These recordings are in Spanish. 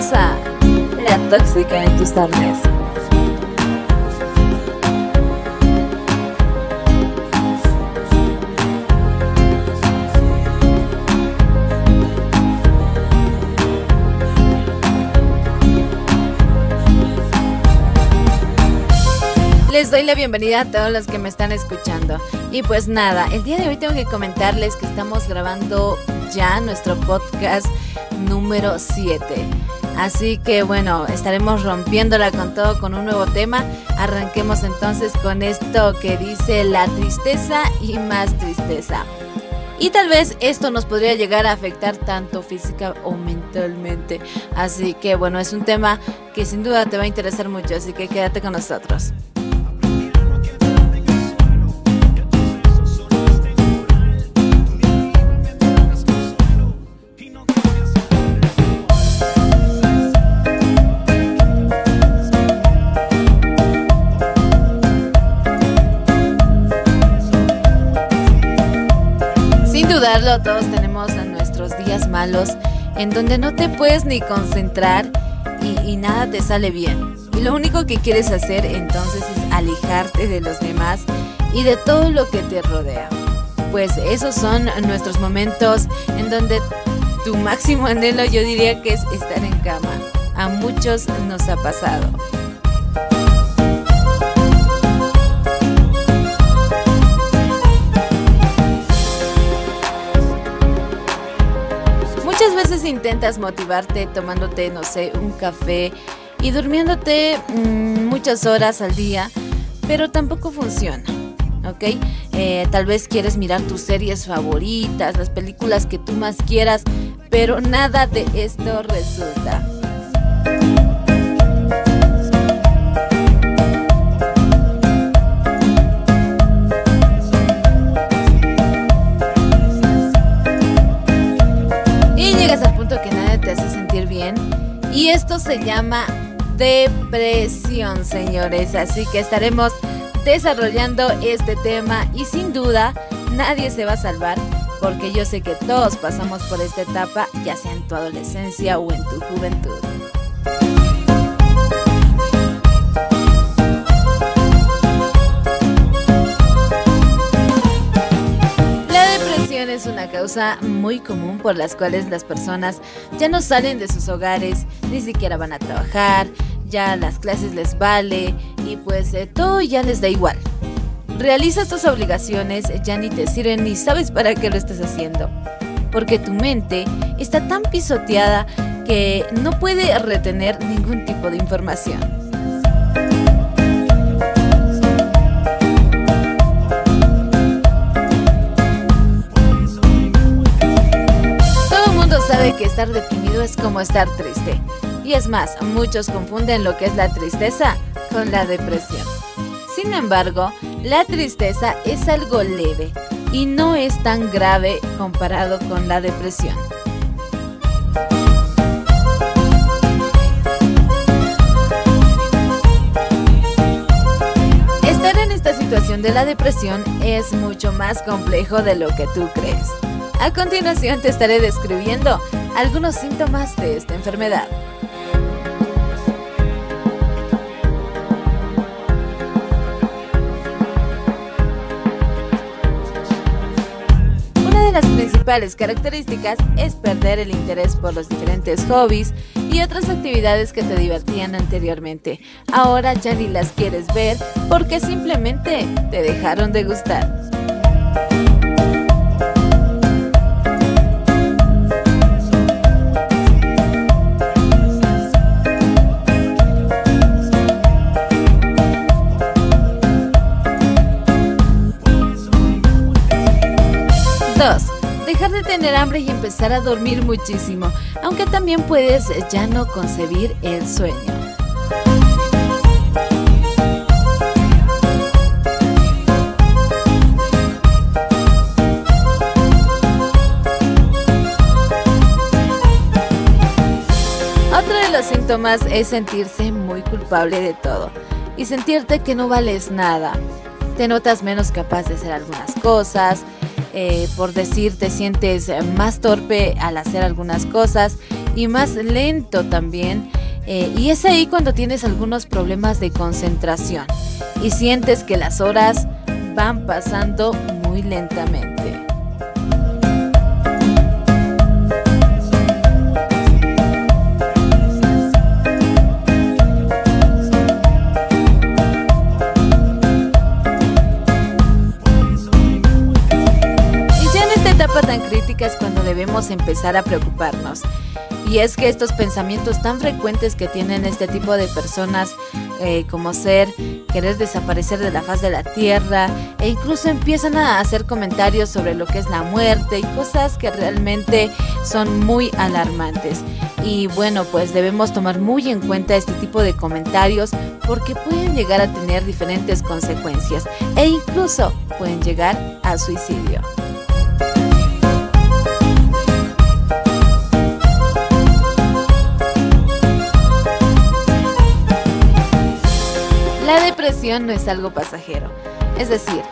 La Tóxica en tus tardes. Les doy la bienvenida a todos los que me están escuchando. Y pues nada, el día de hoy tengo que comentarles que estamos grabando ya nuestro podcast número 7. Así que bueno, estaremos rompiéndola con todo con un nuevo tema. Arranquemos entonces con esto que dice la tristeza y más tristeza. Y tal vez esto nos podría llegar a afectar tanto física o mentalmente. Así que bueno, es un tema que sin duda te va a interesar mucho, así que quédate con nosotros. Todos tenemos nuestros días malos en donde no te puedes ni concentrar y, nada te sale bien. Y lo único que quieres hacer entonces es alejarte de los demás y de todo lo que te rodea. Pues esos son nuestros momentos en donde tu máximo anhelo yo diría que es estar en cama. A muchos nos ha pasado. Muchas veces intentas motivarte tomándote, no sé, un café y durmiéndote mm, muchas horas al día, pero tampoco funciona. ¿ok? Eh, tal vez quieres mirar tus series favoritas, las películas que tú más quieras, pero nada de esto resulta. Se llama depresión, señores. Así que estaremos desarrollando este tema y sin duda nadie se va a salvar porque yo sé que todos pasamos por esta etapa, ya sea en tu adolescencia o en tu juventud. Causa muy común por las cuales las personas ya no salen de sus hogares, ni siquiera van a trabajar, ya las clases les vale y pues eh, todo ya les da igual. Realizas tus obligaciones, ya ni te sirven ni sabes para qué lo estás haciendo, porque tu mente está tan pisoteada que no puede retener ningún tipo de información. Estar deprimido es como estar triste. Y es más, muchos confunden lo que es la tristeza con la depresión. Sin embargo, la tristeza es algo leve y no es tan grave comparado con la depresión. Estar en esta situación de la depresión es mucho más complejo de lo que tú crees. A continuación te estaré describiendo algunos síntomas de esta enfermedad. Una de las principales características es perder el interés por los diferentes hobbies y otras actividades que te divertían anteriormente. Ahora ya ni las quieres ver porque simplemente te dejaron de gustar. De tener hambre y empezar a dormir muchísimo, aunque también puedes ya no concebir el sueño. Otro de los síntomas es sentirse muy culpable de todo y sentirte que no vales nada. Te notas menos capaz de hacer algunas cosas, eh, por decir te sientes más torpe al hacer algunas cosas y más lento también. Eh, y es ahí cuando tienes algunos problemas de concentración y sientes que las horas van pasando muy lentamente. Debemos empezar a preocuparnos. Y es que estos pensamientos tan frecuentes que tienen este tipo de personas, eh, como ser, querer desaparecer de la faz de la tierra, e incluso empiezan a hacer comentarios sobre lo que es la muerte y cosas que realmente son muy alarmantes. Y bueno, pues debemos tomar muy en cuenta este tipo de comentarios porque pueden llegar a tener diferentes consecuencias e incluso pueden llegar a suicidio. La depresión no es algo pasajero. Es decir,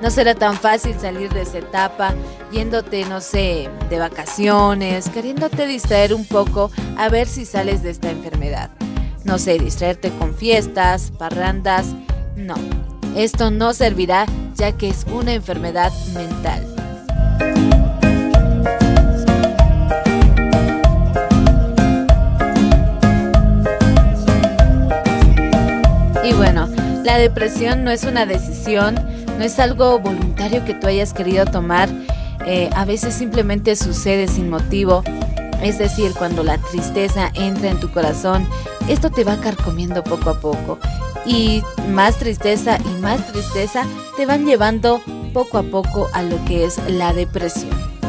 no será tan fácil salir de esa etapa yéndote, no sé, de vacaciones, queriéndote distraer un poco a ver si sales de esta enfermedad. No sé, distraerte con fiestas, parrandas. No, esto no servirá ya que es una enfermedad mental. La depresión no es una decisión, no es algo voluntario que tú hayas querido tomar. Eh, a veces simplemente sucede sin motivo. Es decir, cuando la tristeza entra en tu corazón, esto te va carcomiendo poco a poco. Y más tristeza y más tristeza te van llevando poco a poco a lo que es la depresión.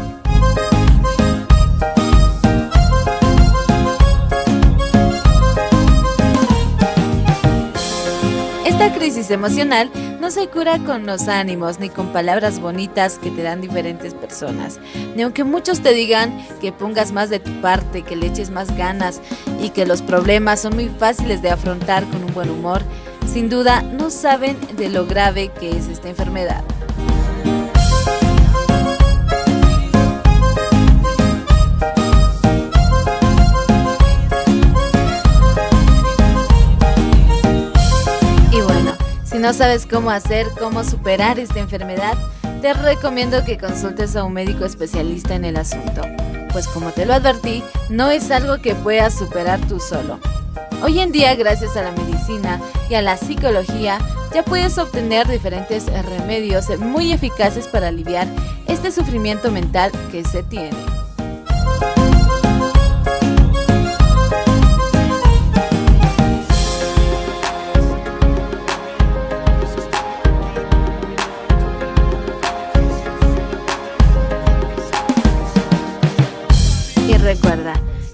Esta crisis emocional no se cura con los ánimos ni con palabras bonitas que te dan diferentes personas. Ni aunque muchos te digan que pongas más de tu parte, que le eches más ganas y que los problemas son muy fáciles de afrontar con un buen humor, sin duda no saben de lo grave que es esta enfermedad. No sabes cómo hacer, cómo superar esta enfermedad, te recomiendo que consultes a un médico especialista en el asunto, pues como te lo advertí, no es algo que puedas superar tú solo. Hoy en día, gracias a la medicina y a la psicología, ya puedes obtener diferentes remedios muy eficaces para aliviar este sufrimiento mental que se tiene.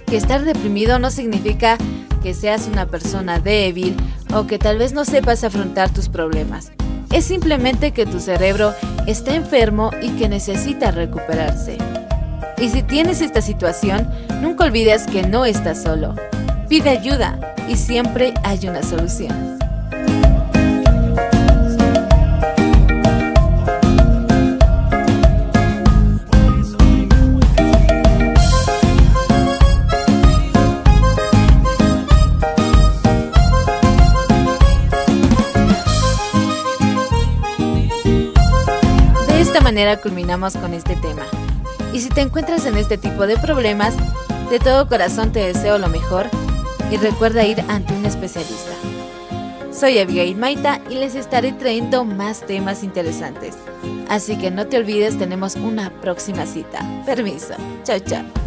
Que estar deprimido no significa que seas una persona débil o que tal vez no sepas afrontar tus problemas. Es simplemente que tu cerebro está enfermo y que necesita recuperarse. Y si tienes esta situación, nunca olvides que no estás solo. Pide ayuda y siempre hay una solución. Manera culminamos con este tema. Y si te encuentras en este tipo de problemas, de todo corazón te deseo lo mejor y recuerda ir ante un especialista. Soy Abigail Maita y les estaré trayendo más temas interesantes. Así que no te olvides, tenemos una próxima cita. Permiso. Chao, chao.